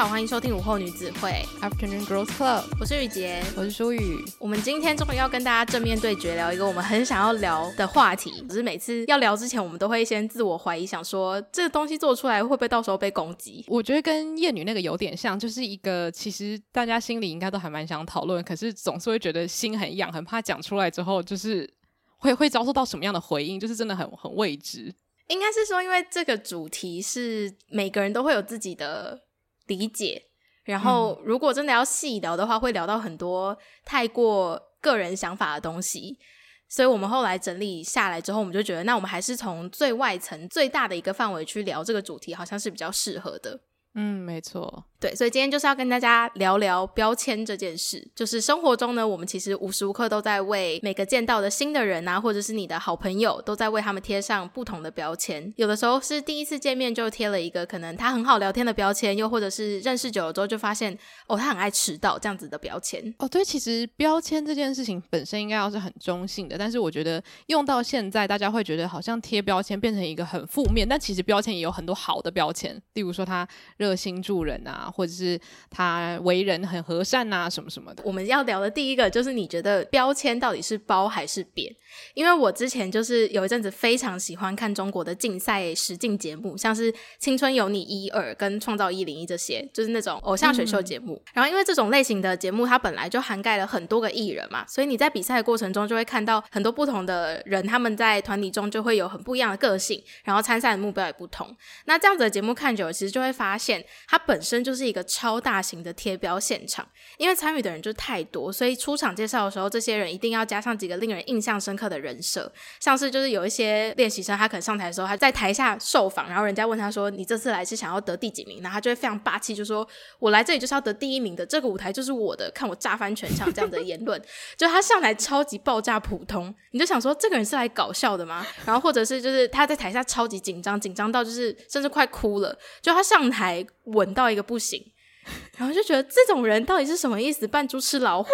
好，欢迎收听午后女子会 Afternoon Girls Club，我是雨洁，我是舒雨。我们今天终于要跟大家正面对决，聊一个我们很想要聊的话题。只是每次要聊之前，我们都会先自我怀疑，想说这个东西做出来会不会到时候被攻击？我觉得跟厌女那个有点像，就是一个其实大家心里应该都还蛮想讨论，可是总是会觉得心很痒，很怕讲出来之后就是会会遭受到什么样的回应，就是真的很很未知。应该是说，因为这个主题是每个人都会有自己的。理解，然后如果真的要细聊的话，会聊到很多太过个人想法的东西，所以我们后来整理下来之后，我们就觉得，那我们还是从最外层、最大的一个范围去聊这个主题，好像是比较适合的。嗯，没错。对，所以今天就是要跟大家聊聊标签这件事。就是生活中呢，我们其实无时无刻都在为每个见到的新的人啊，或者是你的好朋友，都在为他们贴上不同的标签。有的时候是第一次见面就贴了一个可能他很好聊天的标签，又或者是认识久了之后就发现哦，他很爱迟到这样子的标签。哦，对，其实标签这件事情本身应该要是很中性的，但是我觉得用到现在，大家会觉得好像贴标签变成一个很负面，但其实标签也有很多好的标签，例如说他热心助人啊，或者是。他为人很和善呐、啊，什么什么的。我们要聊的第一个就是，你觉得标签到底是褒还是贬？因为我之前就是有一阵子非常喜欢看中国的竞赛实境节目，像是《青春有你一二》跟《创造一零一》这些，就是那种偶像选秀节目。嗯、然后因为这种类型的节目，它本来就涵盖了很多个艺人嘛，所以你在比赛的过程中就会看到很多不同的人，他们在团体中就会有很不一样的个性，然后参赛的目标也不同。那这样子的节目看久了，其实就会发现它本身就是一个超大型的贴标现场，因为参与的人就太多，所以出场介绍的时候，这些人一定要加上几个令人印象深刻的人设，像是就是有一些练习生，他可能上台的时候，他在台下受访，然后人家问他说：“你这次来是想要得第几名？”然后他就会非常霸气，就说：“我来这里就是要得第一名的，这个舞台就是我的，看我炸翻全场！”这样的言论，就他上台超级爆炸普通，你就想说这个人是来搞笑的吗？然后或者是就是他在台下超级紧张，紧张到就是甚至快哭了，就他上台稳到一个不行。然后就觉得这种人到底是什么意思？扮猪吃老虎？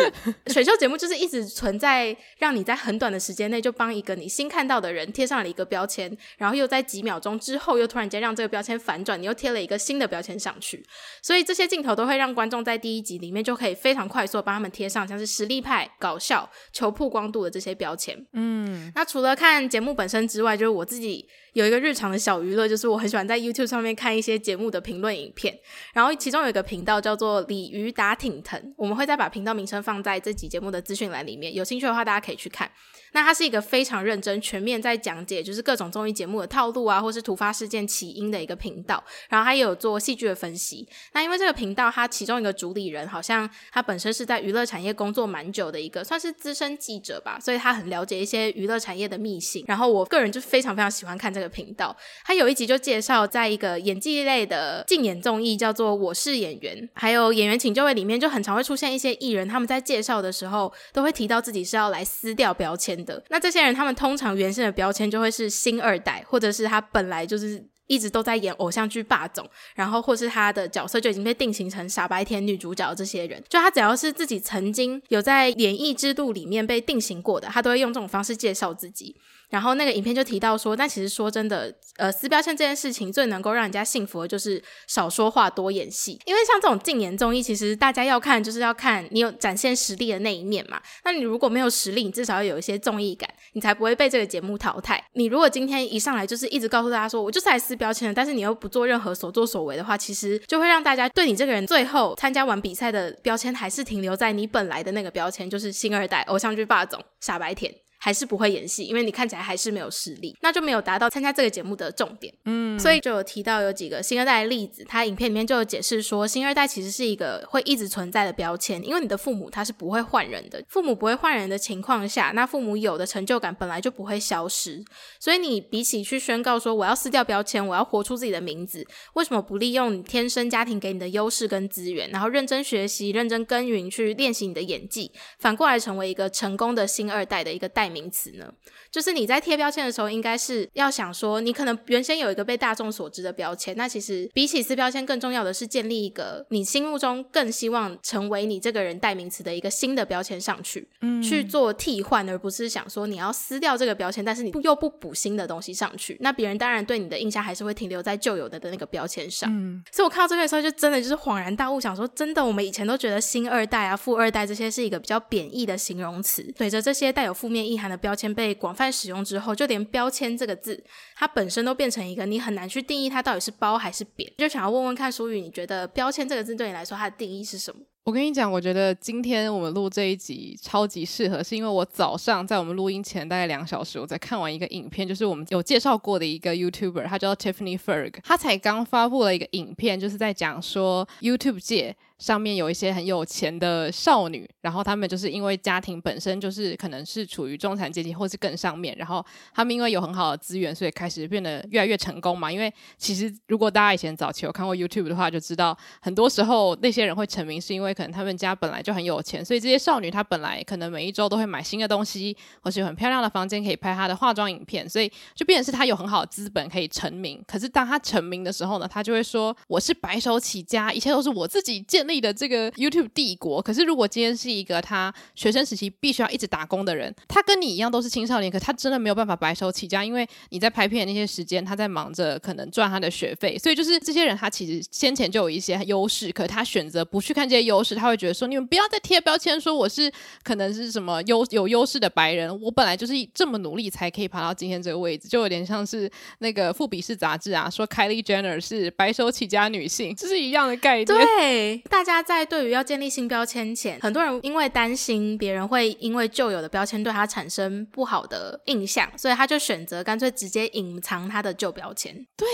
选秀节目就是一直存在，让你在很短的时间内就帮一个你新看到的人贴上了一个标签，然后又在几秒钟之后又突然间让这个标签反转，你又贴了一个新的标签上去。所以这些镜头都会让观众在第一集里面就可以非常快速帮他们贴上像是实力派、搞笑、求曝光度的这些标签。嗯，那除了看节目本身之外，就是我自己有一个日常的小娱乐，就是我很喜欢在 YouTube 上面看一些节目的评论影片，然后其中有一个频道叫做“鲤鱼打挺腾”，我们会再把频道名称放在这集节目的资讯栏里面，有兴趣的话大家可以去看。那它是一个非常认真、全面在讲解，就是各种综艺节目的套路啊，或是突发事件起因的一个频道。然后它也有做戏剧的分析。那因为这个频道，它其中一个主理人好像他本身是在娱乐产业工作蛮久的一个，算是资深记者吧，所以他很了解一些娱乐产业的秘辛。然后我个人就非常非常喜欢看这个频道。他有一集就介绍，在一个演技类的竞演综艺叫做《我是演员》，还有《演员请就位》里面，就很常会出现一些艺人，他们在介绍的时候都会提到自己是要来撕掉标签的。那这些人，他们通常原先的标签就会是星二代，或者是他本来就是一直都在演偶像剧霸总，然后或是他的角色就已经被定型成傻白甜女主角。这些人，就他只要是自己曾经有在演艺之路里面被定型过的，他都会用这种方式介绍自己。然后那个影片就提到说，但其实说真的，呃，撕标签这件事情最能够让人家信服的就是少说话多演戏。因为像这种竞演综艺，其实大家要看就是要看你有展现实力的那一面嘛。那你如果没有实力，你至少要有一些综艺感，你才不会被这个节目淘汰。你如果今天一上来就是一直告诉大家说我就是来撕标签的，但是你又不做任何所作所为的话，其实就会让大家对你这个人最后参加完比赛的标签还是停留在你本来的那个标签，就是星二代、偶像剧霸总、傻白甜。还是不会演戏，因为你看起来还是没有实力，那就没有达到参加这个节目的重点。嗯，所以就有提到有几个星二代的例子，他影片里面就有解释说，星二代其实是一个会一直存在的标签，因为你的父母他是不会换人的，父母不会换人的情况下，那父母有的成就感本来就不会消失，所以你比起去宣告说我要撕掉标签，我要活出自己的名字，为什么不利用你天生家庭给你的优势跟资源，然后认真学习、认真耕耘去练习你的演技，反过来成为一个成功的星二代的一个代名名词呢？就是你在贴标签的时候，应该是要想说，你可能原先有一个被大众所知的标签，那其实比起撕标签，更重要的是建立一个你心目中更希望成为你这个人代名词的一个新的标签上去，嗯，去做替换，而不是想说你要撕掉这个标签，但是你又不补新的东西上去，那别人当然对你的印象还是会停留在旧有的的那个标签上。嗯，所以我看到这个的时候，就真的就是恍然大悟，想说，真的，我们以前都觉得新二代啊、富二代这些是一个比较贬义的形容词，随着这些带有负面意涵的标签被广泛使用之后，就连标签这个字，它本身都变成一个你很难去定义它到底是褒还是贬。就想要问问看，书宇，你觉得标签这个字对你来说，它的定义是什么？我跟你讲，我觉得今天我们录这一集超级适合，是因为我早上在我们录音前大概两小时，我在看完一个影片，就是我们有介绍过的一个 YouTuber，他叫 Tiffany Ferg，他才刚发布了一个影片，就是在讲说 YouTube 界。上面有一些很有钱的少女，然后她们就是因为家庭本身就是可能是处于中产阶级或是更上面，然后她们因为有很好的资源，所以开始变得越来越成功嘛。因为其实如果大家以前早期有看过 YouTube 的话，就知道很多时候那些人会成名，是因为可能他们家本来就很有钱，所以这些少女她本来可能每一周都会买新的东西，或是有很漂亮的房间可以拍她的化妆影片，所以就变成是她有很好的资本可以成名。可是当她成名的时候呢，她就会说：“我是白手起家，一切都是我自己建立的这个 YouTube 帝国。可是，如果今天是一个他学生时期必须要一直打工的人，他跟你一样都是青少年，可他真的没有办法白手起家，因为你在拍片的那些时间，他在忙着可能赚他的学费。所以，就是这些人，他其实先前就有一些优势，可他选择不去看这些优势，他会觉得说：你们不要再贴标签，说我是可能是什么优有优势的白人，我本来就是这么努力才可以爬到今天这个位置，就有点像是那个富比士杂志啊，说 Kylie Jenner 是白手起家女性，这是一样的概念。对，大家在对于要建立新标签前，很多人因为担心别人会因为旧有的标签对他产生不好的印象，所以他就选择干脆直接隐藏他的旧标签。对，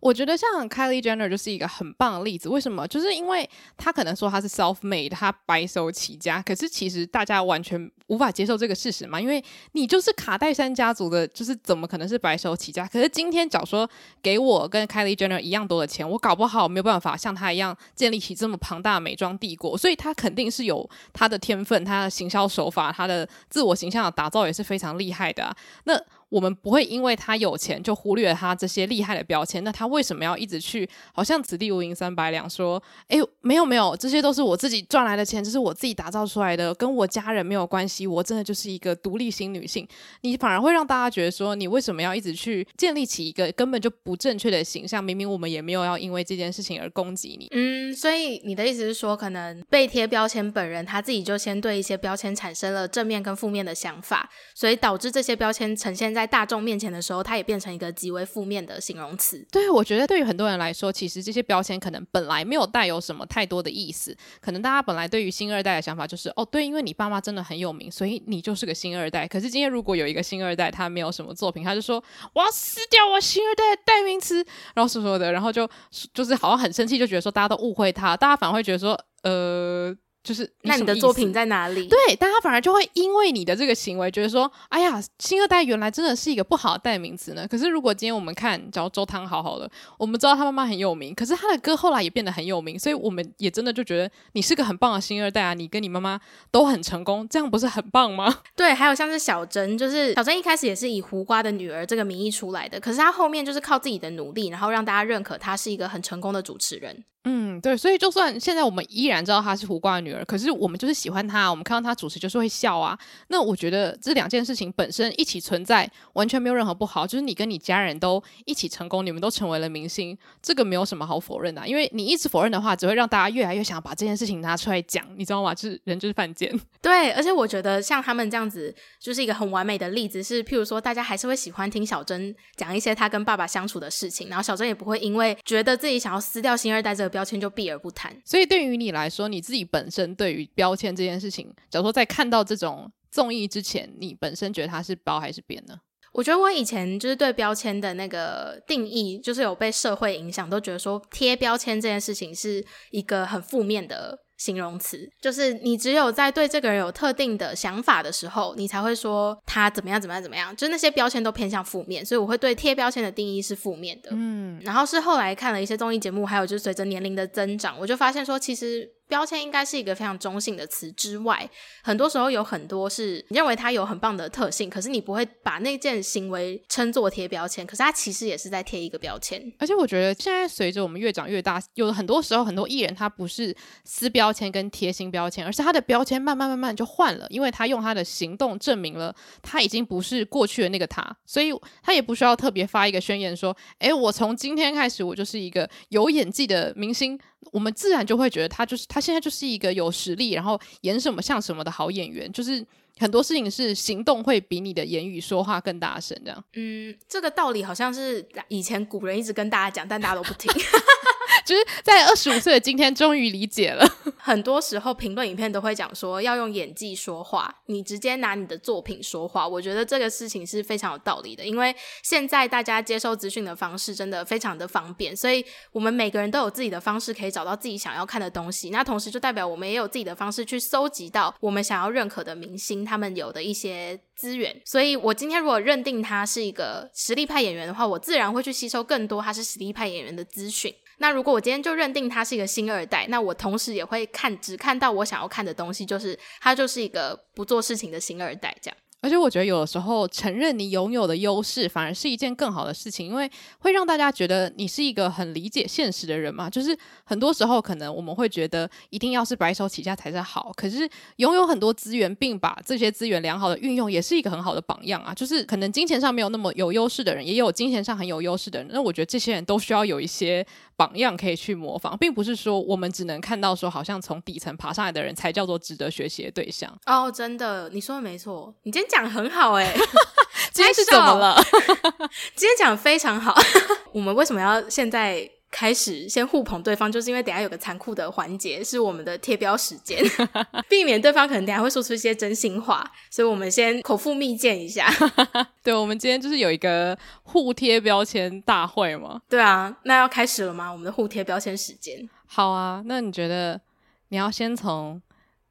我觉得像 Kylie Jenner 就是一个很棒的例子。为什么？就是因为他可能说他是 self-made，他白手起家，可是其实大家完全无法接受这个事实嘛，因为你就是卡戴珊家族的，就是怎么可能是白手起家？可是今天假说给我跟 Kylie Jenner 一样多的钱，我搞不好没有办法像他一样建立起这么庞大的美妆帝国。所以他肯定是有他的天分，他的行销手法，他的自我形象的打造也是非常厉害的。那我们不会因为他有钱就忽略了他这些厉害的标签。那他为什么要一直去好像此地无银三百两？说，哎，没有没有，这些都是我自己赚来的钱，这是我自己打造出来的，跟我家人没有关系。我真的就是一个独立型女性。你反而会让大家觉得说，你为什么要一直去建立起一个根本就不正确的形象？明明我们也没有要因为这件事情而攻击你。嗯，所以你的意思是说，可能被贴标签本人他自己就先对一些标签产生了正面跟负面的想法，所以导致这些标签呈现在大众面前的时候，它也变成一个极为负面的形容词。对，我觉得对于很多人来说，其实这些标签可能本来没有带有什么太多的意思。可能大家本来对于星二代的想法就是，哦，对，因为你爸妈真的很有名，所以你就是个星二代。可是今天如果有一个星二代，他没有什么作品，他就说我要撕掉我星二代的代名词，然后说说的，然后就就是好像很生气，就觉得说大家都误会他，大家反而会觉得说，呃。就是，那你的作品在哪里？对，但他反而就会因为你的这个行为，觉得说，哎呀，新二代原来真的是一个不好的代名词呢。可是如果今天我们看，假如周汤好好了，我们知道他妈妈很有名，可是他的歌后来也变得很有名，所以我们也真的就觉得你是个很棒的新二代啊，你跟你妈妈都很成功，这样不是很棒吗？对，还有像是小珍，就是小珍一开始也是以胡瓜的女儿这个名义出来的，可是她后面就是靠自己的努力，然后让大家认可她是一个很成功的主持人。嗯，对，所以就算现在我们依然知道她是胡瓜的女儿，可是我们就是喜欢她，我们看到她主持就是会笑啊。那我觉得这两件事情本身一起存在，完全没有任何不好。就是你跟你家人都一起成功，你们都成为了明星，这个没有什么好否认的。因为你一直否认的话，只会让大家越来越想要把这件事情拿出来讲，你知道吗？就是人就是犯贱。对，而且我觉得像他们这样子，就是一个很完美的例子。是譬如说，大家还是会喜欢听小珍讲一些他跟爸爸相处的事情，然后小珍也不会因为觉得自己想要撕掉星二代这个标签就避而不谈。所以对于你来说，你自己本身对于标签这件事情，假如说在看到这种综艺之前，你本身觉得它是褒还是贬呢？我觉得我以前就是对标签的那个定义，就是有被社会影响，都觉得说贴标签这件事情是一个很负面的。形容词就是你只有在对这个人有特定的想法的时候，你才会说他怎么样怎么样怎么样，就那些标签都偏向负面，所以我会对贴标签的定义是负面的。嗯，然后是后来看了一些综艺节目，还有就是随着年龄的增长，我就发现说，其实标签应该是一个非常中性的词之外，很多时候有很多是你认为它有很棒的特性，可是你不会把那件行为称作贴标签，可是它其实也是在贴一个标签。而且我觉得现在随着我们越长越大，有很多时候很多艺人他不是撕标签跟贴新标签，而是他的标签慢慢慢慢就换了，因为他用他的行动证明了他已经不是过去的那个他，所以他也不需要特别发一个宣言说：“哎，我从今天开始我就是一个有演技的明星。”我们自然就会觉得他就是他现在就是一个有实力，然后演什么像什么的好演员。就是很多事情是行动会比你的言语说话更大声，这样。嗯，这个道理好像是以前古人一直跟大家讲，但大家都不听。就是在二十五岁的今天，终于理解了。很多时候，评论影片都会讲说要用演技说话，你直接拿你的作品说话。我觉得这个事情是非常有道理的，因为现在大家接收资讯的方式真的非常的方便，所以我们每个人都有自己的方式可以找到自己想要看的东西。那同时就代表我们也有自己的方式去搜集到我们想要认可的明星他们有的一些资源。所以我今天如果认定他是一个实力派演员的话，我自然会去吸收更多他是实力派演员的资讯。那如果我今天就认定他是一个星二代，那我同时也会看，只看到我想要看的东西，就是他就是一个不做事情的星二代这样。而且我觉得有的时候承认你拥有的优势，反而是一件更好的事情，因为会让大家觉得你是一个很理解现实的人嘛。就是很多时候可能我们会觉得一定要是白手起家才是好，可是拥有很多资源，并把这些资源良好的运用，也是一个很好的榜样啊。就是可能金钱上没有那么有优势的人，也有金钱上很有优势的人。那我觉得这些人都需要有一些榜样可以去模仿，并不是说我们只能看到说好像从底层爬上来的人才叫做值得学习的对象。哦，真的，你说的没错，你今讲很好哎、欸，今天是怎么了？今天讲的非常好。我们为什么要现在开始先互捧对方？就是因为等下有个残酷的环节是我们的贴标时间，避免对方可能等下会说出一些真心话，所以我们先口腹蜜饯一下。对，我们今天就是有一个互贴标签大会嘛。对啊，那要开始了吗？我们的互贴标签时间。好啊，那你觉得你要先从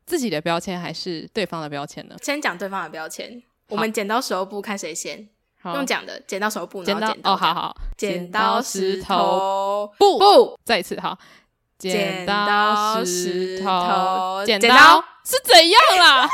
自己的标签还是对方的标签呢？先讲对方的标签。我们剪刀石头布，看谁先。用讲的，剪刀石头布，剪刀。哦，好好。剪刀石头布布，再一次哈。剪刀石头剪刀是怎样啦？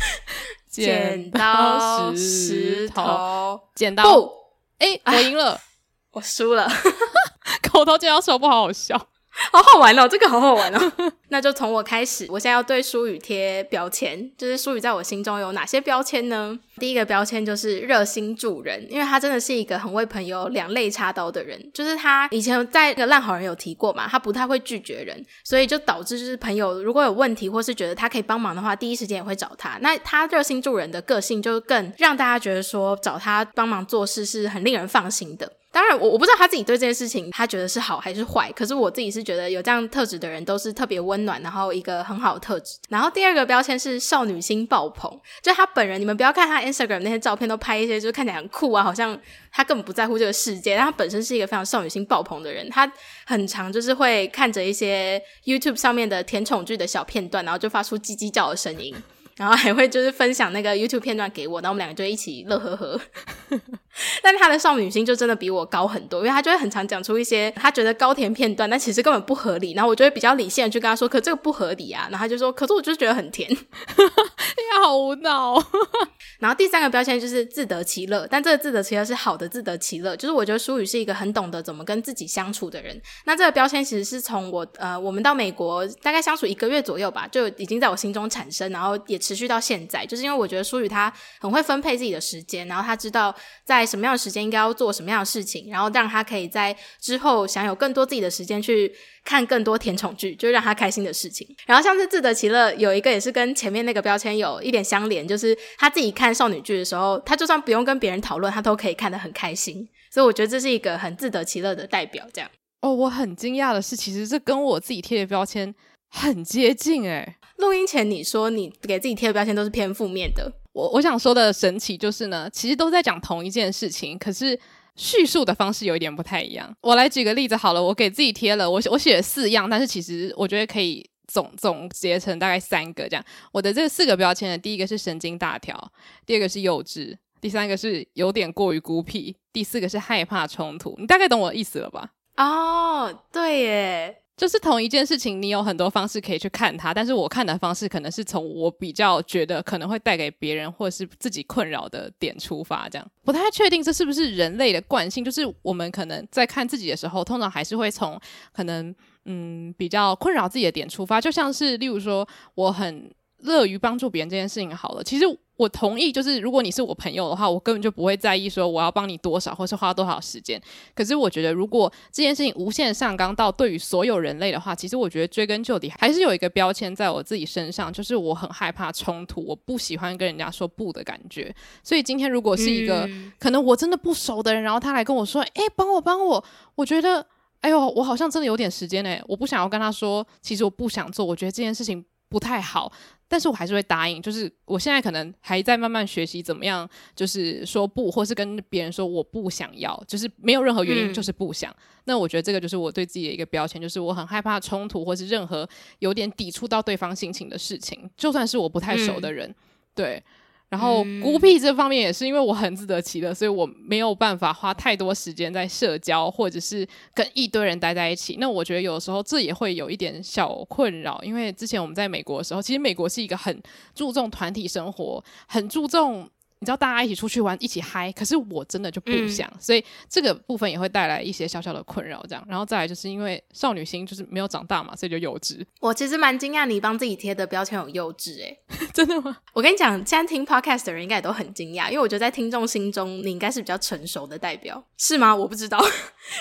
剪刀石头剪刀布。哎，我赢了，我输了。口头剪刀石头布，好好笑。好好玩哦，这个好好玩哦。那就从我开始，我现在要对舒宇贴标签，就是舒宇在我心中有哪些标签呢？第一个标签就是热心助人，因为他真的是一个很为朋友两肋插刀的人。就是他以前在那个烂好人有提过嘛，他不太会拒绝人，所以就导致就是朋友如果有问题或是觉得他可以帮忙的话，第一时间也会找他。那他热心助人的个性就更让大家觉得说找他帮忙做事是很令人放心的。当然，我我不知道他自己对这件事情他觉得是好还是坏，可是我自己是觉得有这样特质的人都是特别温暖，然后一个很好的特质。然后第二个标签是少女心爆棚，就他本人，你们不要看他 Instagram 那些照片，都拍一些就是看起来很酷啊，好像他根本不在乎这个世界。但他本身是一个非常少女心爆棚的人，他很常就是会看着一些 YouTube 上面的甜宠剧的小片段，然后就发出叽叽叫的声音。然后还会就是分享那个 YouTube 片段给我，然后我们两个就一起乐呵呵。但他的少女心就真的比我高很多，因为他就会很常讲出一些他觉得高甜片段，但其实根本不合理。然后我就会比较理性的去跟他说：“可这个不合理啊。”然后他就说：“可是我就觉得很甜。”你好无脑。然后第三个标签就是自得其乐，但这个自得其乐是好的自得其乐，就是我觉得舒雨是一个很懂得怎么跟自己相处的人。那这个标签其实是从我呃我们到美国大概相处一个月左右吧，就已经在我心中产生，然后也。持续到现在，就是因为我觉得舒雨他很会分配自己的时间，然后他知道在什么样的时间应该要做什么样的事情，然后让他可以在之后享有更多自己的时间去看更多甜宠剧，就是让他开心的事情。然后像是自得其乐，有一个也是跟前面那个标签有一点相连，就是他自己看少女剧的时候，他就算不用跟别人讨论，他都可以看得很开心。所以我觉得这是一个很自得其乐的代表。这样哦，我很惊讶的是，其实这跟我自己贴的标签很接近诶、欸录音前你说你给自己贴的标签都是偏负面的，我我想说的神奇就是呢，其实都在讲同一件事情，可是叙述的方式有一点不太一样。我来举个例子好了，我给自己贴了我我写了四样，但是其实我觉得可以总总结成大概三个这样。我的这四个标签呢，第一个是神经大条，第二个是幼稚，第三个是有点过于孤僻，第四个是害怕冲突。你大概懂我的意思了吧？哦，对耶。就是同一件事情，你有很多方式可以去看它，但是我看的方式可能是从我比较觉得可能会带给别人或者是自己困扰的点出发，这样不太确定这是不是人类的惯性。就是我们可能在看自己的时候，通常还是会从可能嗯比较困扰自己的点出发，就像是例如说我很。乐于帮助别人这件事情好了，其实我同意，就是如果你是我朋友的话，我根本就不会在意说我要帮你多少，或是花多少时间。可是我觉得，如果这件事情无限上纲到对于所有人类的话，其实我觉得追根究底还是有一个标签在我自己身上，就是我很害怕冲突，我不喜欢跟人家说不的感觉。所以今天如果是一个、嗯、可能我真的不熟的人，然后他来跟我说：“哎，帮我帮我。”我觉得，哎呦，我好像真的有点时间哎，我不想要跟他说，其实我不想做，我觉得这件事情不太好。但是我还是会答应，就是我现在可能还在慢慢学习怎么样，就是说不，或是跟别人说我不想要，就是没有任何原因，就是不想。嗯。那我觉得这个就是我对自己的一个标签，就是我很害怕冲突，或是任何有点抵触到对方心情的事情，就算是我不太熟的人，嗯。对。然后孤僻这方面也是因为我很自得其乐，所以我没有办法花太多时间在社交或者是跟一堆人待在一起。那我觉得有时候这也会有一点小困扰，因为之前我们在美国的时候，其实美国是一个很注重团体生活，很注重。你知道大家一起出去玩，一起嗨，可是我真的就不想，嗯，所以这个部分也会带来一些小小的困扰。这样，然后再来就是因为少女心就是没有长大嘛，所以就幼稚。我其实蛮惊讶你帮自己贴的标签有幼稚，欸，诶，真的吗？我跟你讲，现在听 podcast 的人应该也都很惊讶，因为我觉得在听众心中你应该是比较成熟的代表，是吗？我不知道。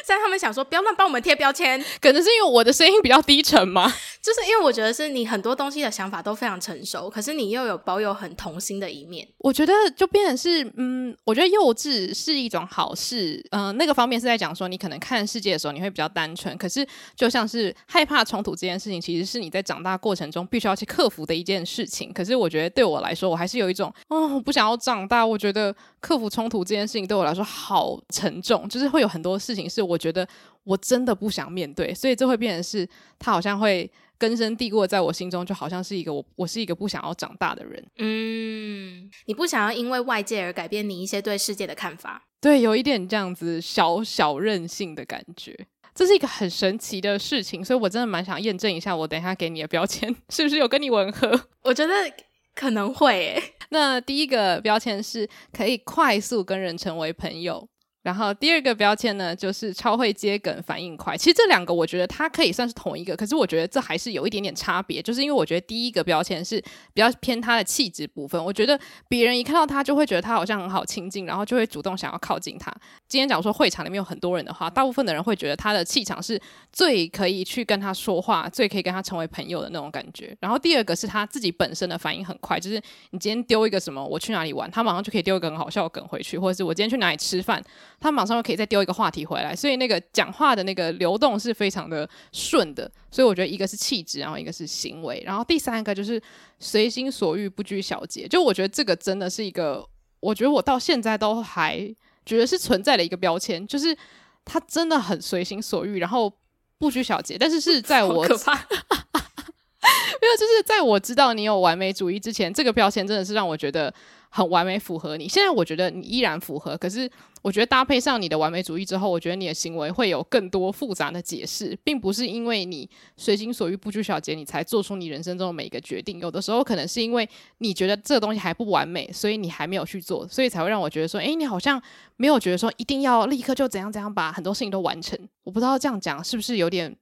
现在他们想说不要乱帮我们贴标签，可能是因为我的声音比较低沉吗？就是因为我觉得是你很多东西的想法都非常成熟，可是你又有保有很童心的一面。我觉得就变成是，嗯，我觉得幼稚是一种好事。嗯、那个方面是在讲说，你可能看世界的时候你会比较单纯，可是就像是害怕冲突这件事情，其实是你在长大过程中必须要去克服的一件事情。可是我觉得对我来说，我还是有一种，哦，我不想要长大。我觉得克服冲突这件事情对我来说好沉重，就是会有很多事情是我觉得我真的不想面对，所以这会变成是，他好像会。根深蒂固在我心中，就好像是一个我，我是一个不想要长大的人。嗯，你不想要因为外界而改变你一些对世界的看法。对，有一点这样子小小任性的感觉，这是一个很神奇的事情，所以我真的蛮想验证一下，我等一下给你的标签 是不是有跟你吻合？我觉得可能会诶。那第一个标签是可以快速跟人成为朋友。然后第二个标签呢，就是超会接梗、反应快。其实这两个我觉得它可以算是同一个，可是我觉得这还是有一点点差别。就是因为我觉得第一个标签是比较偏他的气质部分，我觉得别人一看到他就会觉得他好像很好亲近，然后就会主动想要靠近他。今天假如说会场里面有很多人的话，大部分的人会觉得他的气场是最可以去跟他说话、最可以跟他成为朋友的那种感觉。然后第二个是他自己本身的反应很快，就是你今天丢一个什么，我去哪里玩，他马上就可以丢一个很好笑的梗回去，或者是我今天去哪里吃饭。他马上又可以再丢一个话题回来，所以那个讲话的那个流动是非常的顺的。所以我觉得一个是气质，然后一个是行为，然后第三个就是随心所欲、不拘小节。就我觉得这个真的是一个，我觉得我到现在都还觉得是存在的一个标签，就是他真的很随心所欲，然后不拘小节。但是是在我可怕，没有，就是在我知道你有完美主义之前，这个标签真的是让我觉得。很完美符合你，现在我觉得你依然符合，可是我觉得搭配上你的完美主义之后，我觉得你的行为会有更多复杂的解释，并不是因为你随心所欲、不拘小节，你才做出你人生中的每一个决定。有的时候可能是因为你觉得这个东西还不完美，所以你还没有去做，所以才会让我觉得说，诶，你好像没有觉得说一定要立刻就怎样怎样把很多事情都完成。我不知道这样讲是不是有点。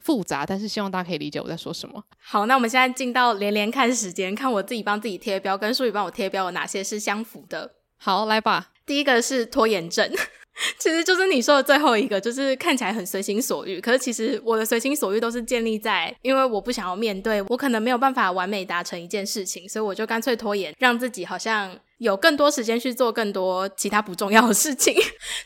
复杂，但是希望大家可以理解我在说什么。好，那我们现在进到连连看时间，看我自己帮自己贴标，跟书宇帮我贴标有哪些是相符的。好，来吧。第一个是拖延症，其实就是你说的最后一个，就是看起来很随心所欲，可是其实我的随心所欲都是建立在，因为我不想要面对，我可能没有办法完美达成一件事情，所以我就干脆拖延，让自己好像有更多时间去做更多其他不重要的事情。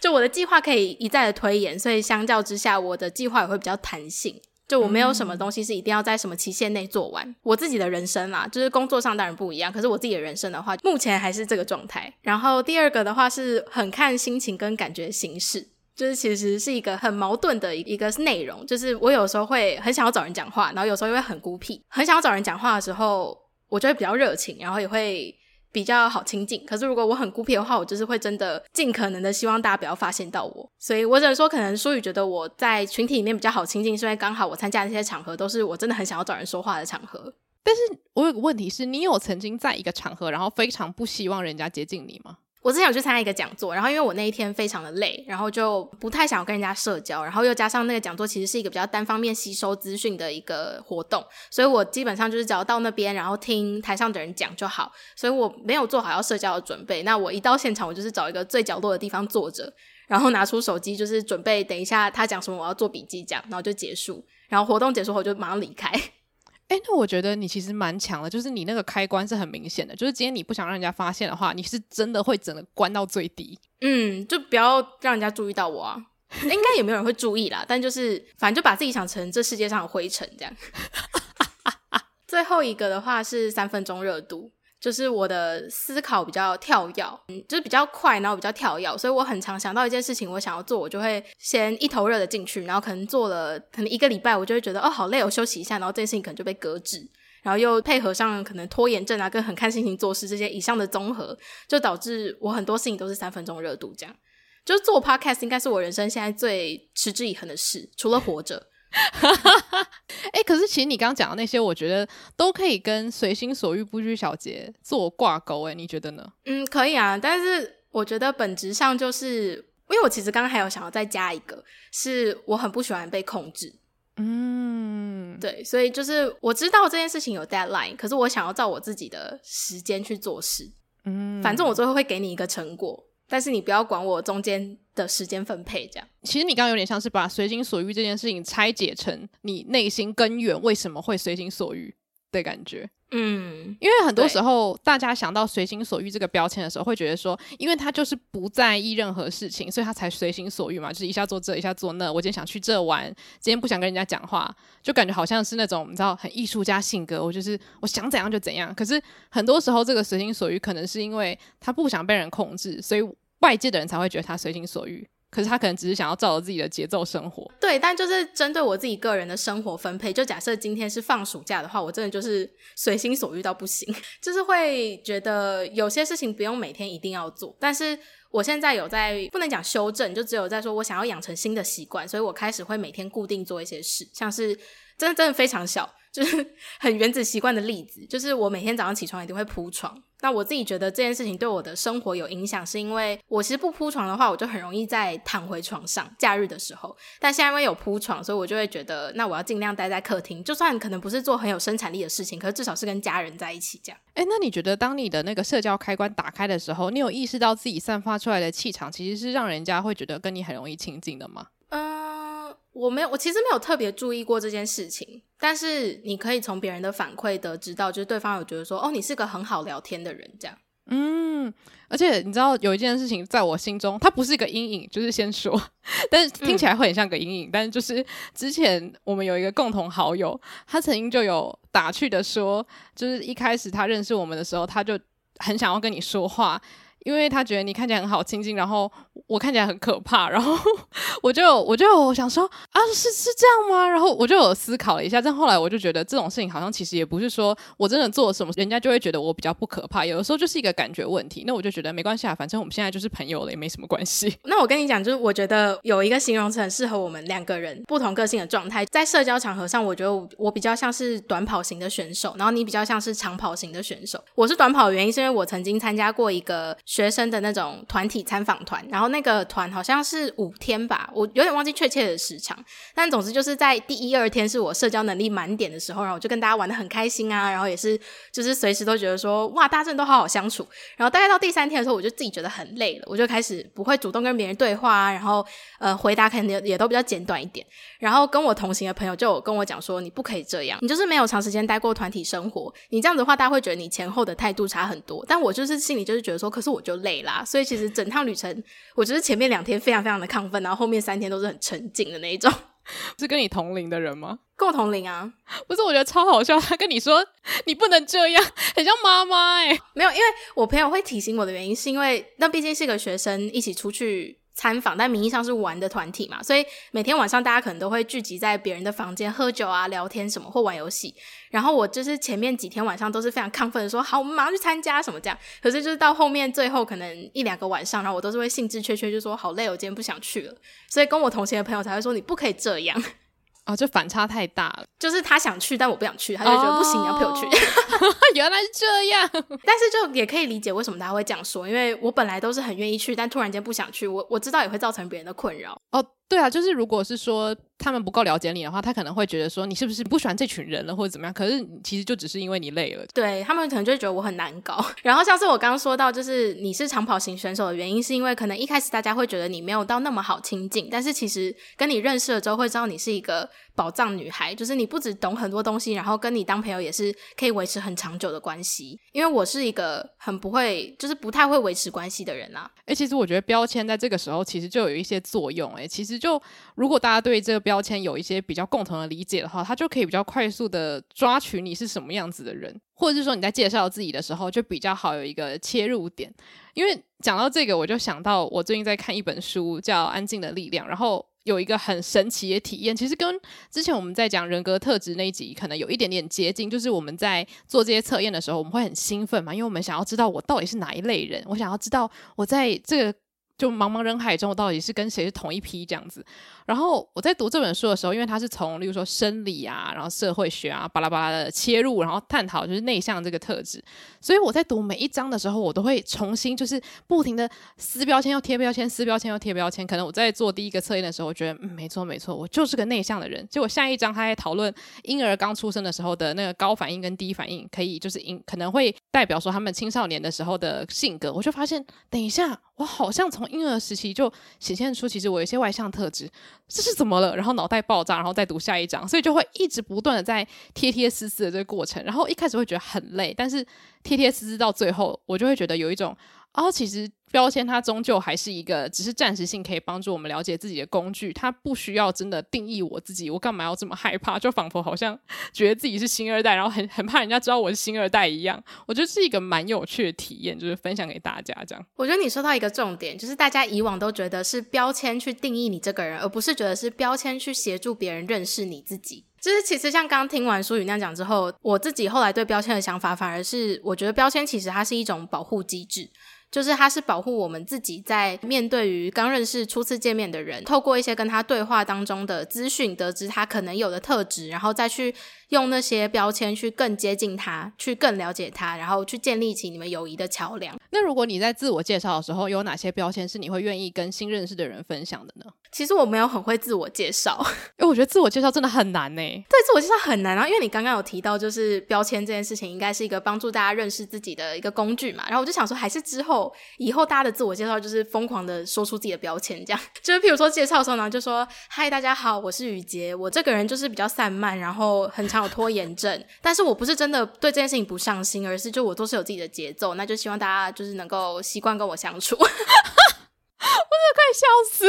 就我的计划可以一再的推延，所以相较之下，我的计划也会比较弹性。就我没有什么东西是一定要在什么期限内做完。我自己的人生啦，就是工作上当然不一样，可是我自己的人生的话，目前还是这个状态。然后第二个的话是很看心情跟感觉形式，就是其实是一个很矛盾的一个内容。就是我有时候会很想要找人讲话，然后有时候又会很孤僻。很想要找人讲话的时候，我就会比较热情，然后也会。比较好亲近。可是如果我很孤僻的话，我就是会真的尽可能的希望大家不要发现到我。所以我只能说，可能舒宇觉得我在群体里面比较好亲近，是因为刚好我参加那些场合都是我真的很想要找人说话的场合。但是我有个问题是，你有曾经在一个场合，然后非常不希望人家接近你吗？我之前有去参加一个讲座，然后因为我那一天非常的累，然后就不太想要跟人家社交，然后又加上那个讲座其实是一个比较单方面吸收资讯的一个活动，所以我基本上就是只要到那边，然后听台上的人讲就好，所以我没有做好要社交的准备。那我一到现场，我就是找一个最角落的地方坐着，然后拿出手机，就是准备等一下他讲什么，我要做笔记讲，然后就结束，然后活动结束后就马上离开。哎，那我觉得你其实蛮强的，就是你那个开关是很明显的，就是今天你不想让人家发现的话，你是真的会整个关到最低。嗯，就不要让人家注意到我啊，应该也没有人会注意啦，但就是反正就把自己想成这世界上的灰尘这样。最后一个的话是三分钟热度。就是我的思考比较跳跃，嗯，就是比较快，然后比较跳跃，所以我很常想到一件事情，我想要做，我就会先一头热的进去，然后可能做了可能一个礼拜，我就会觉得哦好累，我休息一下，然后这件事情可能就被搁置，然后又配合上可能拖延症啊，跟很看心情做事这些以上的综合，就导致我很多事情都是三分钟热度这样。就是做 podcast 应该是我人生现在最持之以恒的事，除了活着。哈哈哈，哎，可是其实你刚刚讲的那些，我觉得都可以跟随心所欲不拘小节做挂钩，哎，你觉得呢？嗯，可以啊，但是我觉得本质上就是，因为我其实刚刚还有想要再加一个，是我很不喜欢被控制。嗯，对，所以就是我知道这件事情有 deadline，可是我想要照我自己的时间去做事。嗯，反正我最后会给你一个成果。但是你不要管我中间的时间分配，这样。其实你刚刚有点像是把随心所欲这件事情拆解成你内心根源为什么会随心所欲的感觉。嗯，因为很多时候大家想到随心所欲这个标签的时候，会觉得说，因为他就是不在意任何事情，所以他才随心所欲嘛，就是一下做这，一下做那。我今天想去这玩，今天不想跟人家讲话，就感觉好像是那种你知道很艺术家性格，我就是我想怎样就怎样。可是很多时候这个随心所欲可能是因为他不想被人控制，所以外界的人才会觉得他随心所欲。可是他可能只是想要照着自己的节奏生活，对，但就是针对我自己个人的生活分配，就假设今天是放暑假的话，我真的就是随心所欲到不行，就是会觉得有些事情不用每天一定要做，但是我现在有在不能讲修正，就只有在说我想要养成新的习惯，所以我开始会每天固定做一些事，像是真的真的非常小。就是很原子习惯的例子，就是我每天早上起床一定会铺床。那我自己觉得这件事情对我的生活有影响，是因为我其实不铺床的话，我就很容易再躺回床上。假日的时候，但现在因为有铺床，所以我就会觉得，那我要尽量待在客厅，就算可能不是做很有生产力的事情，可是至少是跟家人在一起这样。诶，那你觉得当你的那个社交开关打开的时候，你有意识到自己散发出来的气场其实是让人家会觉得跟你很容易亲近的吗？嗯，我没有，我其实没有特别注意过这件事情。但是你可以从别人的反馈得知到，就是对方有觉得说，哦，你是个很好聊天的人，这样。嗯，而且你知道有一件事情在我心中，它不是一个阴影，就是先说，但是听起来会很像个阴影。嗯、但是就是之前我们有一个共同好友，他曾经就有打趣的说，就是一开始他认识我们的时候，他就很想要跟你说话。因为他觉得你看起来很好亲近，然后我看起来很可怕，然后 我就我就想说啊，是是这样吗？然后我就有思考了一下，但后来我就觉得这种事情好像其实也不是说我真的做了什么，人家就会觉得我比较不可怕。有的时候就是一个感觉问题。那我就觉得没关系啊，反正我们现在就是朋友了，也没什么关系。那我跟你讲，就是我觉得有一个形容词很适合我们两个人不同个性的状态，在社交场合上，我觉得我比较像是短跑型的选手，然后你比较像是长跑型的选手。我是短跑的原因是因为我曾经参加过一个。学生的那种团体参访团，然后那个团好像是五天吧，我有点忘记确切的时长，但总之就是在第一二天是我社交能力满点的时候，然后我就跟大家玩得很开心啊，然后也是就是随时都觉得说哇，大家真的都好好相处。然后大概到第三天的时候，我就自己觉得很累了，我就开始不会主动跟别人对话啊，然后呃回答可能也都比较简短一点。然后跟我同行的朋友就跟我讲说，你不可以这样，你就是没有长时间待过团体生活，你这样子的话，大家会觉得你前后的态度差很多。但我就是心里就是觉得说，可是我。就累啦，所以其实整趟旅程，我觉得前面两天非常非常的亢奋，然后后面三天都是很沉静的那一种。是跟你同龄的人吗？跟我同龄啊，不是，我觉得超好笑。他跟你说你不能这样，很像妈妈哎。没有，因为我朋友会提醒我的原因，是因为那毕竟是个学生一起出去参访，但名义上是玩的团体嘛，所以每天晚上大家可能都会聚集在别人的房间喝酒啊、聊天什么或玩游戏。然后我就是前面几天晚上都是非常亢奋的说，好，我们马上去参加什么这样。可是就是到后面最后可能一两个晚上，然后我都是会兴致缺缺，就说好累，我今天不想去了。所以跟我同行的朋友才会说，你不可以这样。哦，就反差太大了。就是他想去，但我不想去，他就觉得不行，你要陪我去。原来是这样，但是就也可以理解为什么他会这样说，因为我本来都是很愿意去，但突然间不想去，我我知道也会造成别人的困扰。哦。对啊，就是如果是说他们不够了解你的话，他可能会觉得说你是不是不喜欢这群人了，或者怎么样？可是其实就只是因为你累了。对，他们可能就会觉得我很难搞。然后像是我刚刚说到，就是你是长跑型选手的原因，是因为可能一开始大家会觉得你没有到那么好亲近，但是其实跟你认识了之后，会知道你是一个宝藏女孩，就是你不只懂很多东西，然后跟你当朋友也是可以维持很长久的关系。因为我是一个很不会，就是不太会维持关系的人啊。哎，其实我觉得标签在这个时候其实就有一些作用。哎，其实就如果大家对这个标签有一些比较共同的理解的话，他就可以比较快速的抓取你是什么样子的人，或者是说你在介绍自己的时候就比较好有一个切入点。因为讲到这个，我就想到我最近在看一本书，叫《安静的力量》，然后有一个很神奇的体验，其实跟之前我们在讲人格特质那一集可能有一点点接近，就是我们在做这些测验的时候，我们会很兴奋嘛，因为我们想要知道我到底是哪一类人，我想要知道我在这个。就茫茫人海中，我到底是跟谁是同一批这样子？然后我在读这本书的时候，因为它是从例如说生理啊，然后社会学啊，巴拉巴拉的切入，然后探讨就是内向这个特质，所以我在读每一章的时候，我都会重新就是不停的撕标签又贴标签，撕标签又贴标签。可能我在做第一个测验的时候，我觉得嗯，没错没错，我就是个内向的人。结果下一章他在讨论婴儿刚出生的时候的那个高反应跟低反应，可以就是因可能会代表说他们青少年的时候的性格，我就发现，等一下。我好像从婴儿时期就显现出，其实我有一些外向特质，这是怎么了？然后脑袋爆炸，然后再读下一章，所以就会一直不断的在贴贴撕撕的这个过程。然后一开始会觉得很累，但是贴贴撕撕到最后，我就会觉得有一种。哦，其实标签它终究还是一个只是暂时性可以帮助我们了解自己的工具，它不需要真的定义我自己。我干嘛要这么害怕？就仿佛好像觉得自己是星二代，然后很很怕人家知道我是星二代一样。我觉得是一个蛮有趣的体验，就是分享给大家这样。我觉得你说到一个重点，就是大家以往都觉得是标签去定义你这个人，而不是觉得是标签去协助别人认识你自己。就是其实像刚听完书宇那样讲之后，我自己后来对标签的想法，反而是我觉得标签其实它是一种保护机制。就是它是保护我们自己在面对于刚认识、初次见面的人，透过一些跟他对话当中的资讯，得知他可能有的特质，然后再去用那些标签去更接近他，去更了解他，然后去建立起你们友谊的桥梁。那如果你在自我介绍的时候，有哪些标签是你会愿意跟新认识的人分享的呢？其实我没有很会自我介绍，因为我觉得自我介绍真的很难呢。对，自我介绍很难啊，因为你刚刚有提到，就是标签这件事情应该是一个帮助大家认识自己的一个工具嘛。然后我就想说，还是之后以后大家的自我介绍就是疯狂的说出自己的标签，这样 就是譬如说介绍的时候呢，就说嗨，大家好，我是雨洁，我这个人就是比较散漫，然后很常有拖延症，但是我不是真的对这件事情不上心，而是就我都是有自己的节奏，那就希望大家就是能够习惯跟我相处。我真的快笑死，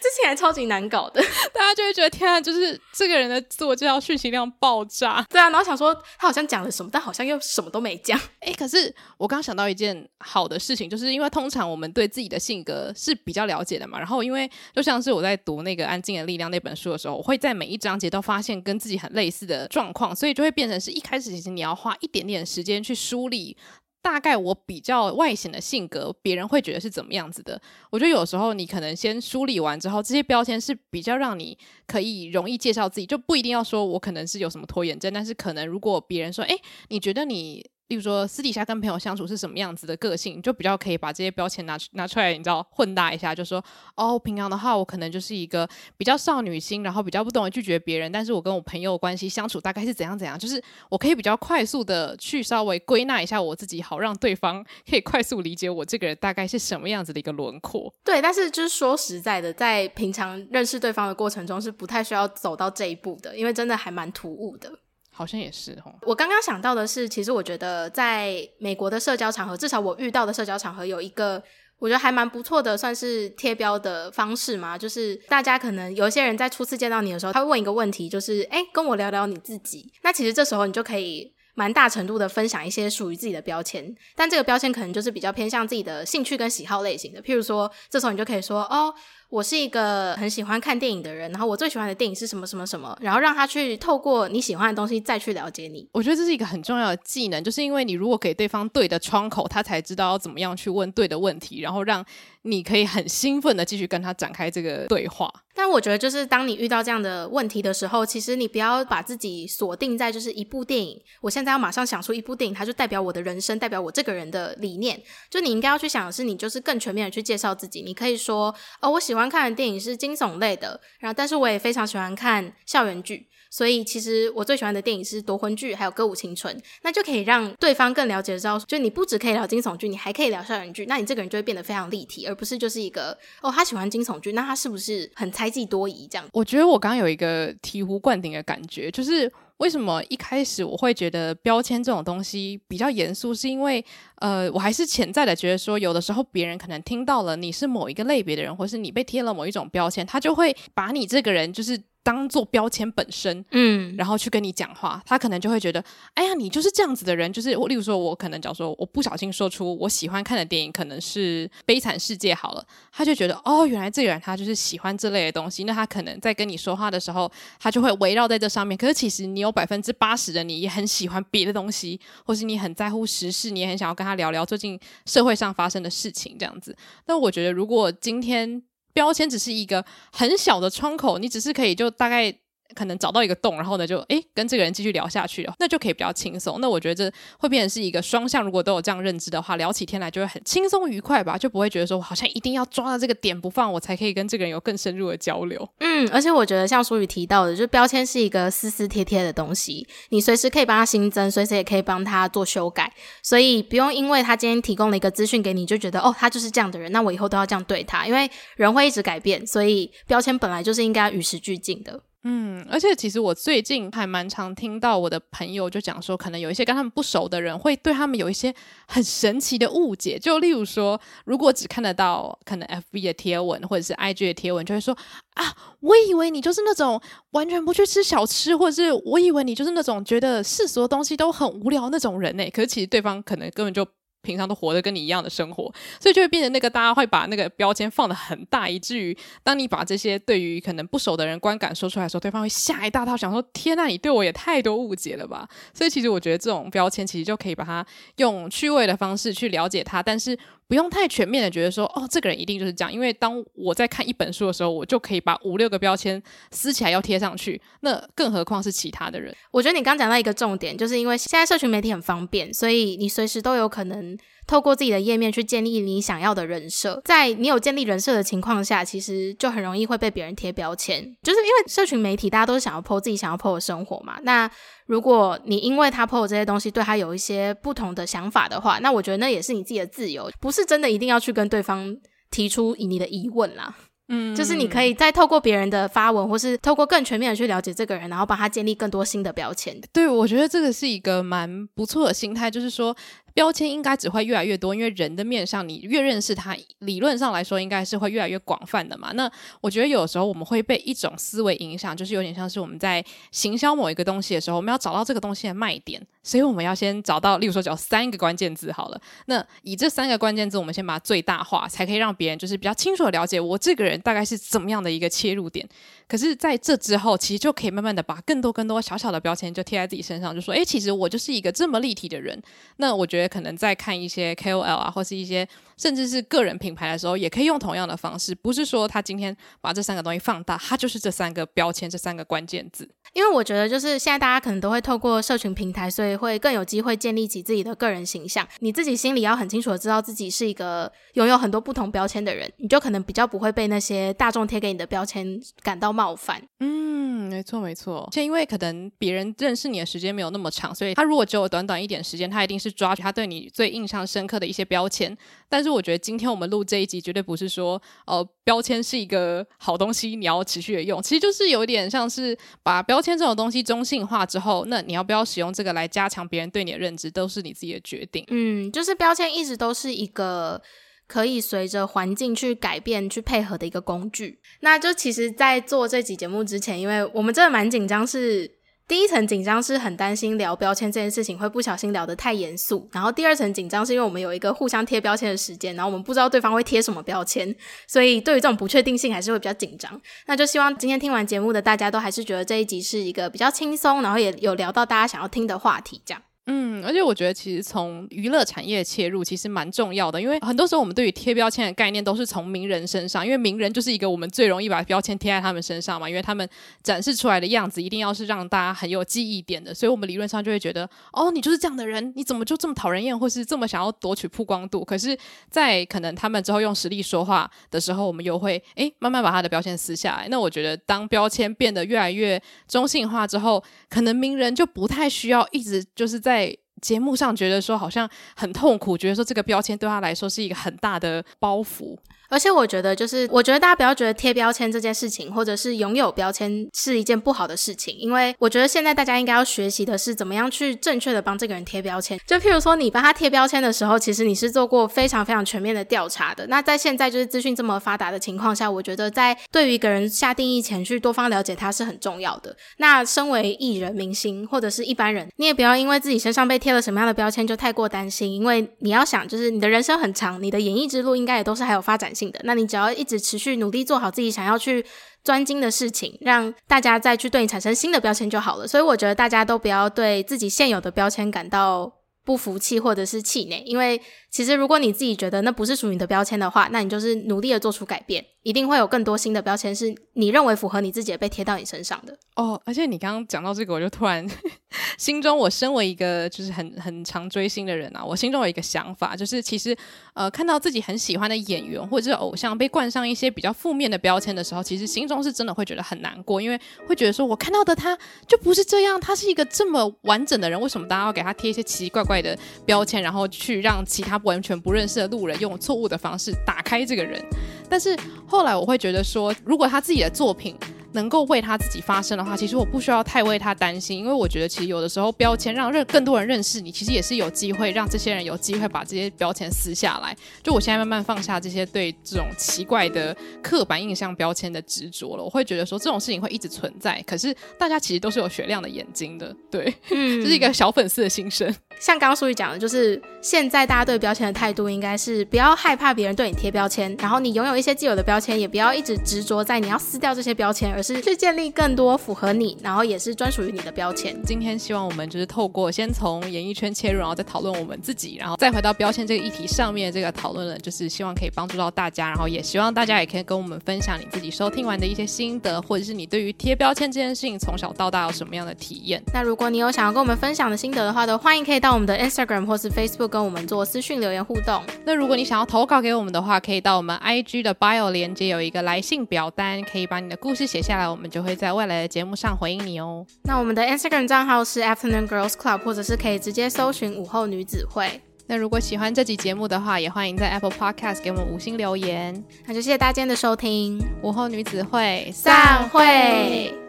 之前还超级难搞的，大家就会觉得天啊，就是这个人的自我介绍讯息量爆炸。对啊，然后想说他好像讲了什么，但好像又什么都没讲。哎，可是我刚想到一件好的事情，就是因为通常我们对自己的性格是比较了解的嘛。然后因为就像是我在读那个《安静的力量》那本书的时候，我会在每一章节都发现跟自己很类似的状况，所以就会变成是一开始其实你要花一点点时间去梳理。大概我比较外显的性格，别人会觉得是怎么样子的？我觉得有时候你可能先梳理完之后，这些标签是比较让你可以容易介绍自己，就不一定要说我可能是有什么拖延症，但是可能如果别人说，诶，你觉得你。例如说，私底下跟朋友相处是什么样子的个性，就比较可以把这些标签拿拿出来，你知道混搭一下，就说哦，平常的话，我可能就是一个比较少女心，然后比较不懂得拒绝别人，但是我跟我朋友关系相处大概是怎样怎样，就是我可以比较快速的去稍微归纳一下我自己，好让对方 可以快速理解我这个人大概是什么样子的一个轮廓。对，但是就是说实在的，在平常认识对方的过程中是不太需要走到这一步的，因为真的还蛮突兀的。好像也是哦。我刚刚想到的是，其实我觉得在美国的社交场合，至少我遇到的社交场合有一个，我觉得还蛮不错的，算是贴标的方式嘛。就是大家可能有一些人在初次见到你的时候，他会问一个问题，就是诶，跟我聊聊你自己。那其实这时候你就可以蛮大程度的分享一些属于自己的标签，但这个标签可能就是比较偏向自己的兴趣跟喜好类型的。譬如说，这时候你就可以说，哦。我是一个很喜欢看电影的人，然后我最喜欢的电影是什么什么什么，然后让他去透过你喜欢的东西再去了解你。我觉得这是一个很重要的技能，就是因为你如果给对方对的窗口，他才知道要怎么样去问对的问题，然后让你可以很兴奋的继续跟他展开这个对话。但我觉得，就是当你遇到这样的问题的时候，其实你不要把自己锁定在就是一部电影。我现在要马上想出一部电影，它就代表我的人生，代表我这个人的理念。就你应该要去想的是，你就是更全面的去介绍自己。你可以说，哦，我喜欢喜欢看的电影是惊悚类的，然后但是我也非常喜欢看校园剧。所以，其实我最喜欢的电影是夺魂剧，还有歌舞青春，那就可以让对方更了解知道，就你不只可以聊惊悚剧，你还可以聊校园剧，那你这个人就会变得非常立体，而不是就是一个哦，他喜欢惊悚剧，那他是不是很猜忌多疑这样？我觉得我刚刚有一个醍醐灌顶的感觉，就是为什么一开始我会觉得标签这种东西比较严肃，是因为呃，我还是潜在的觉得说，有的时候别人可能听到了你是某一个类别的人，或是你被贴了某一种标签，他就会把你这个人就是。当做标签本身，嗯，然后去跟你讲话，他可能就会觉得，哎呀，你就是这样子的人，就是我，例如说，我可能假如说我不小心说出我喜欢看的电影可能是《悲惨世界》好了，他就觉得，哦，原来这个人他就是喜欢这类的东西，那他可能在跟你说话的时候，他就会围绕在这上面。可是其实你有百分之八十的你也很喜欢别的东西，或是你很在乎时事，你也很想要跟他聊聊最近社会上发生的事情这样子。那我觉得，如果今天。标签只是一个很小的窗口，你只是可以就大概。可能找到一个洞，然后呢，就诶跟这个人继续聊下去了，那就可以比较轻松。那我觉得这会变成是一个双向，如果都有这样认知的话，聊起天来就会很轻松愉快吧，就不会觉得说我好像一定要抓到这个点不放，我才可以跟这个人有更深入的交流。嗯，而且我觉得像书宇提到的，就标签是一个撕撕贴贴的东西，你随时可以帮他新增，随时也可以帮他做修改，所以不用因为他今天提供了一个资讯给你，就觉得哦，他就是这样的人，那我以后都要这样对他，因为人会一直改变，所以标签本来就是应该与时俱进的。嗯，而且其实我最近还蛮常听到我的朋友就讲说，可能有一些跟他们不熟的人会对他们有一些很神奇的误解。就例如说，如果只看得到可能 FB 的贴文或者是 IG 的贴文，就会说啊，我以为你就是那种完全不去吃小吃，或者是我以为你就是那种觉得世俗的东西都很无聊那种人呢。可是其实对方可能根本就。平常都活得跟你一样的生活，所以就会变成那个大家会把那个标签放得很大，以至于当你把这些对于可能不熟的人观感说出来的时候，对方会吓一大跳，想说：“天呐，你对我也太多误解了吧？”所以其实我觉得这种标签其实就可以把它用趣味的方式去了解它，但是。不用太全面的觉得说，哦，这个人一定就是这样。因为当我在看一本书的时候，我就可以把五六个标签撕起来要贴上去。那更何况是其他的人？我觉得你刚讲到一个重点，就是因为现在社群媒体很方便，所以你随时都有可能透过自己的页面去建立你想要的人设。在你有建立人设的情况下，其实就很容易会被别人贴标签。就是因为社群媒体大家都是想要 po 自己想要 po 的生活嘛。那如果你因为他 po 这些东西对他有一些不同的想法的话，那我觉得那也是你自己的自由，不是真的一定要去跟对方提出你的疑问啦。嗯，就是你可以再透过别人的发文，或是透过更全面的去了解这个人，然后帮他建立更多新的标签。对，我觉得这个是一个蛮不错的心态，就是说。标签应该只会越来越多，因为人的面上，你越认识他，理论上来说应该是会越来越广泛的嘛。那我觉得有时候我们会被一种思维影响，就是有点像是我们在行销某一个东西的时候，我们要找到这个东西的卖点，所以我们要先找到，例如说找三个关键字好了。那以这三个关键字，我们先把它最大化，才可以让别人就是比较清楚的了解我这个人大概是怎么样的一个切入点。可是在这之后，其实就可以慢慢的把更多更多小小的标签就贴在自己身上，就说，诶，其实我就是一个这么立体的人。那我觉得。可能在看一些 KOL 啊，或是一些甚至是个人品牌的时候，也可以用同样的方式。不是说他今天把这三个东西放大，他就是这三个标签，这三个关键字。因为我觉得，就是现在大家可能都会透过社群平台，所以会更有机会建立起自己的个人形象。你自己心里要很清楚的知道自己是一个拥有很多不同标签的人，你就可能比较不会被那些大众贴给你的标签感到冒犯。嗯，没错没错。且因为可能别人认识你的时间没有那么长，所以他如果只有短短一点时间，他一定是抓取他对你最印象深刻的一些标签。但是我觉得今天我们录这一集，绝对不是说哦、呃，标签是一个好东西，你要持续的用。其实就是有点像是把标签这种东西中性化之后，那你要不要使用这个来加强别人对你的认知，都是你自己的决定。嗯，就是标签一直都是一个可以随着环境去改变、去配合的一个工具。那就其实，在做这集节目之前，因为我们真的蛮紧张，是。第一层紧张是很担心聊标签这件事情会不小心聊得太严肃，然后第二层紧张是因为我们有一个互相贴标签的时间，然后我们不知道对方会贴什么标签，所以对于这种不确定性还是会比较紧张。那就希望今天听完节目的大家都还是觉得这一集是一个比较轻松，然后也有聊到大家想要听的话题，这样。嗯，而且我觉得其实从娱乐产业切入其实蛮重要的，因为很多时候我们对于贴标签的概念都是从名人身上，因为名人就是一个我们最容易把标签贴在他们身上嘛，因为他们展示出来的样子一定要是让大家很有记忆点的，所以我们理论上就会觉得，哦，你就是这样的人，你怎么就这么讨人厌，或是这么想要夺取曝光度？可是，在可能他们之后用实力说话的时候，我们又会诶慢慢把他的标签撕下来。那我觉得，当标签变得越来越中性化之后，可能名人就不太需要一直就是在。在节目上觉得说好像很痛苦，觉得说这个标签对他来说是一个很大的包袱。而且我觉得，就是我觉得大家不要觉得贴标签这件事情，或者是拥有标签是一件不好的事情，因为我觉得现在大家应该要学习的是怎么样去正确的帮这个人贴标签。就譬如说，你帮他贴标签的时候，其实你是做过非常非常全面的调查的。那在现在就是资讯这么发达的情况下，我觉得在对于一个人下定义前去多方了解他是很重要的。那身为艺人、明星或者是一般人，你也不要因为自己身上被贴了什么样的标签就太过担心，因为你要想，就是你的人生很长，你的演艺之路应该也都是还有发展那你只要一直持续努力做好自己想要去专精的事情，让大家再去对你产生新的标签就好了。所以我觉得大家都不要对自己现有的标签感到不服气或者是气馁，因为其实如果你自己觉得那不是属于你的标签的话，那你就是努力的做出改变，一定会有更多新的标签是你认为符合你自己的被贴到你身上的。哦，而且你刚刚讲到这个，我就突然 心中，我身为一个就是很很常追星的人啊，我心中有一个想法，就是其实呃看到自己很喜欢的演员或者是偶像被冠上一些比较负面的标签的时候，其实心中是真的会觉得很难过，因为会觉得说我看到的他就不是这样，他是一个这么完整的人，为什么大家要给他贴一些奇奇怪怪的标签，然后去让其他完全不认识的路人用错误的方式打开这个人？但是后来我会觉得说，如果他自己的作品。能够为他自己发声的话，其实我不需要太为他担心，因为我觉得其实有的时候标签让认更多人认识你，其实也是有机会让这些人有机会把这些标签撕下来。就我现在慢慢放下这些对这种奇怪的刻板印象标签的执着了，我会觉得说这种事情会一直存在。可是大家其实都是有雪亮的眼睛的，对，嗯，这是一个小粉丝的心声。像刚刚苏玉讲的，就是现在大家对标签的态度应该是不要害怕别人对你贴标签，然后你拥有一些既有的标签，也不要一直执着在你要撕掉这些标签。而是去建立更多符合你，然后也是专属于你的标签。今天希望我们就是透过先从演艺圈切入，然后再讨论我们自己，然后再回到标签这个议题上面这个讨论了，就是希望可以帮助到大家，然后也希望大家也可以跟我们分享你自己收听完的一些心得，或者是你对于贴标签这件事情从小到大有什么样的体验。那如果你有想要跟我们分享的心得的话，都欢迎可以到我们的 Instagram 或是 Facebook 跟我们做私讯留言互动。那如果你想要投稿给我们的话，可以到我们 IG 的 Bio 连接有一个来信表单，可以把你的故事写下来，我们。就会在未来的节目上回应你哦。那我们的 Instagram 账号是 Afternoon Girls Club，或者是可以直接搜寻午后女子会。那如果喜欢这集节目的话，也欢迎在 Apple Podcast 给我们五星留言。那就谢谢大家的收听，午后女子会散会。